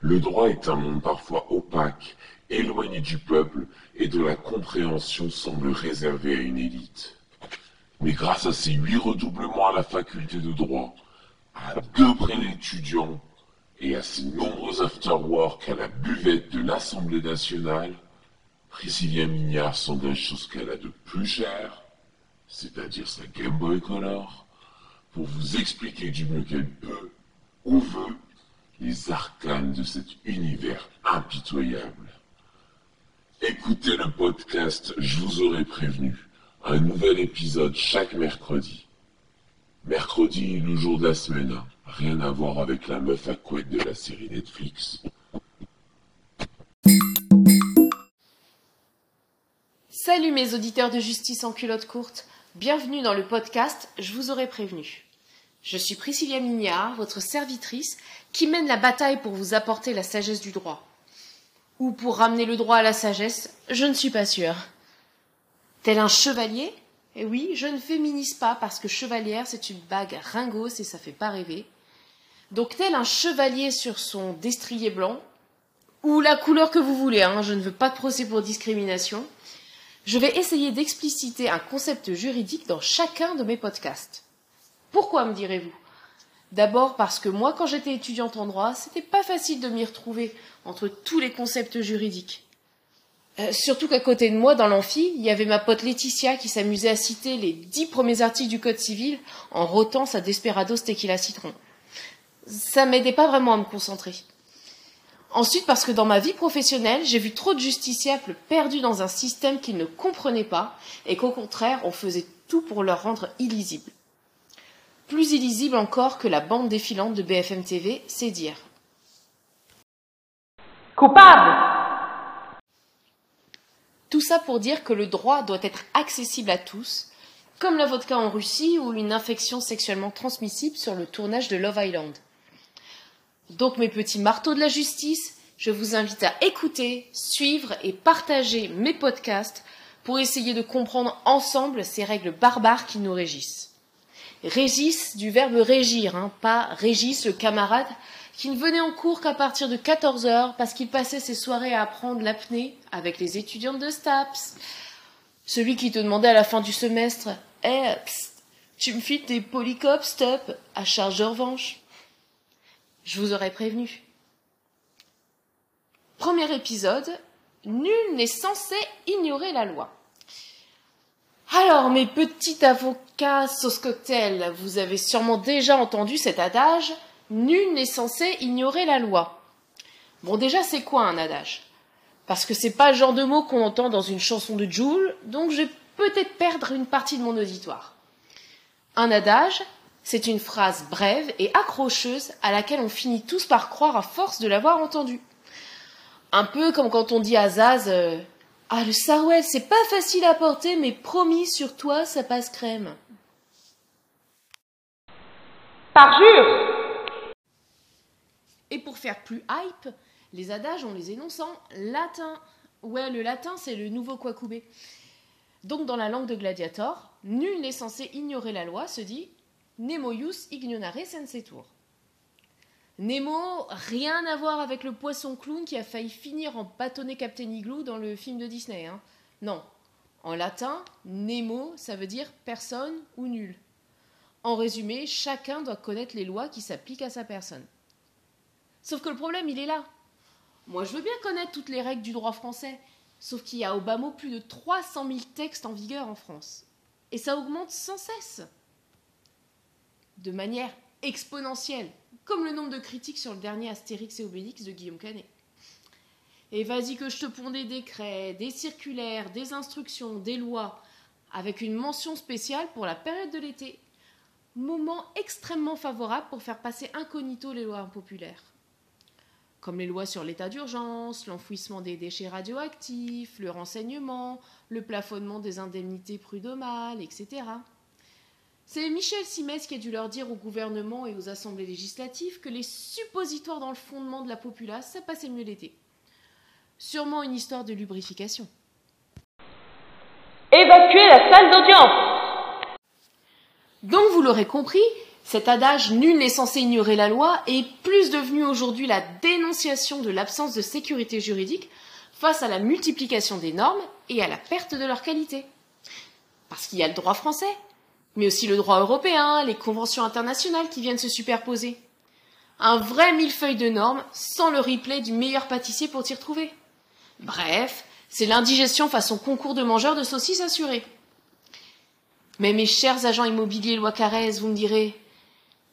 Le droit est un monde parfois opaque, éloigné du peuple et dont la compréhension semble réservée à une élite. Mais grâce à ces huit redoublements à la faculté de droit, à deux prêts d'étudiants et à ses nombreux afterwork à la buvette de l'Assemblée nationale, Priscilla Mignard s'engage sur ce qu'elle a de plus cher, c'est-à-dire sa Game Boy Color, pour vous expliquer du mieux qu'elle peut, ou veut, les arcanes de cet univers impitoyable. Écoutez le podcast Je vous aurais prévenu, un nouvel épisode chaque mercredi. Mercredi, le jour de la semaine, hein. rien à voir avec la meuf à couette de la série Netflix. Salut mes auditeurs de justice en culotte courte, bienvenue dans le podcast Je vous aurais prévenu. Je suis Priscilla Mignard, votre servitrice, qui mène la bataille pour vous apporter la sagesse du droit. Ou pour ramener le droit à la sagesse, je ne suis pas sûre. Tel un chevalier? Eh oui, je ne féminise pas parce que chevalière c'est une bague ringos et ça fait pas rêver. Donc tel un chevalier sur son destrier blanc, ou la couleur que vous voulez, hein, je ne veux pas de procès pour discrimination, je vais essayer d'expliciter un concept juridique dans chacun de mes podcasts. Pourquoi me direz-vous? D'abord parce que moi, quand j'étais étudiante en droit, c'était pas facile de m'y retrouver entre tous les concepts juridiques. Euh, surtout qu'à côté de moi, dans l'amphi, il y avait ma pote Laetitia qui s'amusait à citer les dix premiers articles du Code civil en rotant sa Desperados Tequila Citron. Ça m'aidait pas vraiment à me concentrer. Ensuite, parce que dans ma vie professionnelle, j'ai vu trop de justiciables perdus dans un système qu'ils ne comprenaient pas et qu'au contraire, on faisait tout pour leur rendre illisibles. Plus illisible encore que la bande défilante de BFM TV, c'est dire. Coupable Tout ça pour dire que le droit doit être accessible à tous, comme la vodka en Russie ou une infection sexuellement transmissible sur le tournage de Love Island. Donc mes petits marteaux de la justice, je vous invite à écouter, suivre et partager mes podcasts pour essayer de comprendre ensemble ces règles barbares qui nous régissent. Régissent du verbe régir, hein, pas Régis le camarade qui ne venait en cours qu'à partir de 14 heures parce qu'il passait ses soirées à apprendre l'apnée avec les étudiantes de STAPS. Celui qui te demandait à la fin du semestre Eh, tu me files tes polycopes, stop, à charge de revanche. Je vous aurais prévenu. Premier épisode, nul n'est censé ignorer la loi. Alors, mes petits avocats sauce cocktail, vous avez sûrement déjà entendu cet adage Nul n'est censé ignorer la loi. Bon, déjà, c'est quoi un adage? Parce que c'est pas le genre de mot qu'on entend dans une chanson de Joule, donc je vais peut-être perdre une partie de mon auditoire. Un adage, c'est une phrase brève et accrocheuse à laquelle on finit tous par croire à force de l'avoir entendue. Un peu comme quand on dit à Zaz euh, Ah, le sarouel, c'est pas facile à porter, mais promis sur toi, ça passe crème. Parjure Et pour faire plus hype, les adages, on les énonce en latin. Ouais, le latin, c'est le nouveau quacubé. Donc, dans la langue de Gladiator, nul n'est censé ignorer la loi se dit Nemo ius ignorare sensetur. Nemo, rien à voir avec le poisson clown qui a failli finir en bâtonnet Captain Igloo dans le film de Disney. Hein. Non. En latin, Nemo, ça veut dire personne ou nul. En résumé, chacun doit connaître les lois qui s'appliquent à sa personne. Sauf que le problème, il est là. Moi, je veux bien connaître toutes les règles du droit français, sauf qu'il y a au bas mot plus de 300 000 textes en vigueur en France. Et ça augmente sans cesse. De manière exponentielle, comme le nombre de critiques sur le dernier Astérix et Obélix de Guillaume Canet. Et vas-y que je te ponds des décrets, des circulaires, des instructions, des lois, avec une mention spéciale pour la période de l'été. Moment extrêmement favorable pour faire passer incognito les lois impopulaires. Comme les lois sur l'état d'urgence, l'enfouissement des déchets radioactifs, le renseignement, le plafonnement des indemnités prud'homales, etc. C'est Michel Simès qui a dû leur dire au gouvernement et aux assemblées législatives que les suppositoires dans le fondement de la populace, ça passait mieux l'été. Sûrement une histoire de lubrification. Évacuer la salle d'audience Donc vous l'aurez compris, Cet adage nul n'est censé ignorer la loi est plus devenu aujourd'hui la dénonciation de l'absence de sécurité juridique face à la multiplication des normes et à la perte de leur qualité. Parce qu'il y a le droit français, mais aussi le droit européen, les conventions internationales qui viennent se superposer. Un vrai millefeuille de normes sans le replay du meilleur pâtissier pour t'y retrouver. Bref, c'est l'indigestion façon concours de mangeurs de saucisses assurés. Mais mes chers agents immobiliers loi Carrez, vous me direz,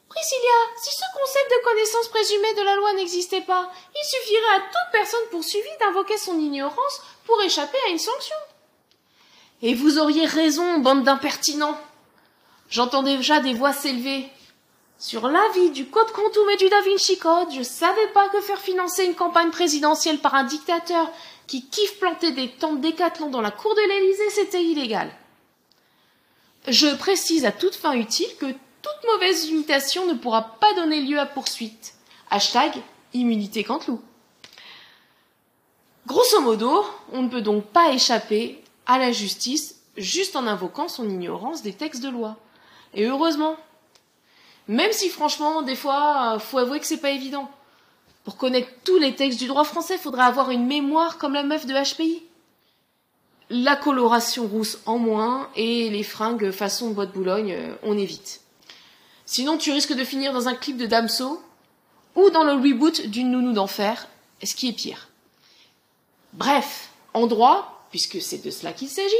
Priscilla, si ce concept de connaissance présumée de la loi n'existait pas, il suffirait à toute personne poursuivie d'invoquer son ignorance pour échapper à une sanction. Et vous auriez raison, bande d'impertinents. J'entends déjà des voix s'élever. Sur l'avis du Code Quantum et du Da Vinci Code, je savais pas que faire financer une campagne présidentielle par un dictateur qui kiffe planter des tentes décathlon dans la cour de l'Élysée, c'était illégal. Je précise à toute fin utile que toute mauvaise imitation ne pourra pas donner lieu à poursuite. Hashtag immunité Canteloup. Grosso modo, on ne peut donc pas échapper à la justice juste en invoquant son ignorance des textes de loi. Et heureusement. Même si franchement, des fois, faut avouer que c'est pas évident. Pour connaître tous les textes du droit français, faudrait avoir une mémoire comme la meuf de HPI. La coloration rousse en moins et les fringues façon bois de Boulogne, euh, on évite. Sinon, tu risques de finir dans un clip de Damso ou dans le reboot d'une nounou d'enfer, ce qui est pire. Bref, en droit, puisque c'est de cela qu'il s'agit,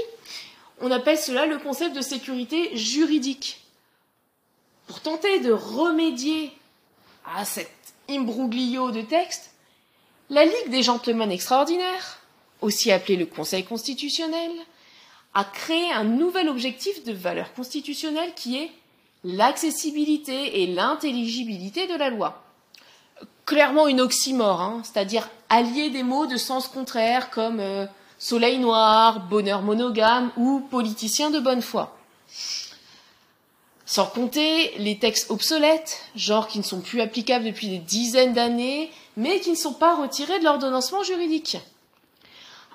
on appelle cela le concept de sécurité juridique. Pour tenter de remédier à cet imbroglio de texte, la Ligue des gentlemen extraordinaires, aussi appelée le Conseil constitutionnel, a créé un nouvel objectif de valeur constitutionnelle qui est l'accessibilité et l'intelligibilité de la loi. Clairement une oxymore, hein, c'est-à-dire allier des mots de sens contraire comme euh, soleil noir, bonheur monogame ou politicien de bonne foi. Sans compter les textes obsolètes, genre qui ne sont plus applicables depuis des dizaines d'années, mais qui ne sont pas retirés de l'ordonnancement juridique.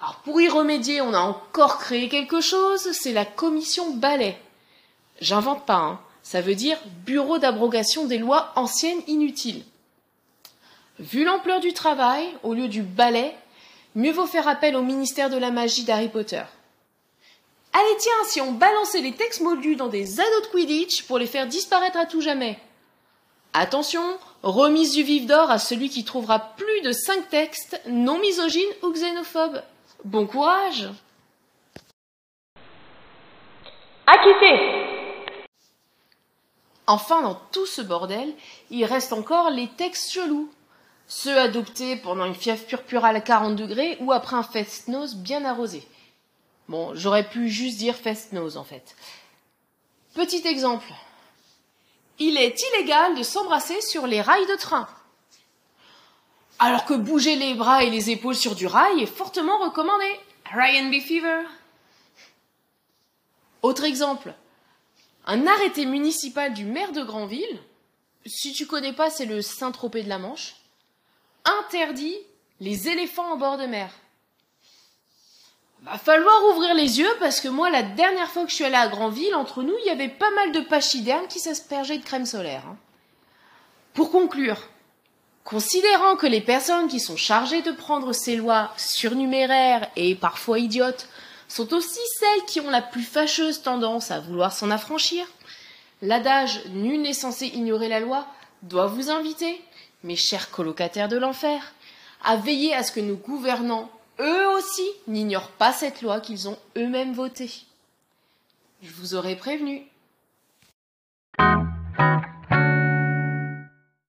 Alors pour y remédier, on a encore créé quelque chose, c'est la commission balai. J'invente pas, hein. Ça veut dire bureau d'abrogation des lois anciennes inutiles. Vu l'ampleur du travail, au lieu du balai, mieux vaut faire appel au ministère de la magie d'Harry Potter. Allez tiens, si on balançait les textes moldus dans des anneaux de Quidditch pour les faire disparaître à tout jamais. Attention, remise du vif d'or à celui qui trouvera plus de cinq textes non misogynes ou xénophobes. Bon courage Acquitté Enfin, dans tout ce bordel, il reste encore les textes chelous. Ceux adoptés pendant une fièvre purpurale à 40 degrés ou après un fest-nose bien arrosé. Bon, j'aurais pu juste dire fest-nose en fait. Petit exemple. Il est illégal de s'embrasser sur les rails de train. Alors que bouger les bras et les épaules sur du rail est fortement recommandé. Ryan B. Fever. Autre exemple un arrêté municipal du maire de Granville, si tu connais pas, c'est le Saint-Tropez de la Manche, interdit les éléphants en bord de mer. Va falloir ouvrir les yeux parce que moi, la dernière fois que je suis allée à Granville, entre nous, il y avait pas mal de pachydermes qui s'aspergeaient de crème solaire. Hein. Pour conclure, considérant que les personnes qui sont chargées de prendre ces lois surnuméraires et parfois idiotes sont aussi celles qui ont la plus fâcheuse tendance à vouloir s'en affranchir. L'adage Nul n'est censé ignorer la loi doit vous inviter, mes chers colocataires de l'enfer, à veiller à ce que nos gouvernants, eux aussi, n'ignorent pas cette loi qu'ils ont eux-mêmes votée. Je vous aurais prévenu.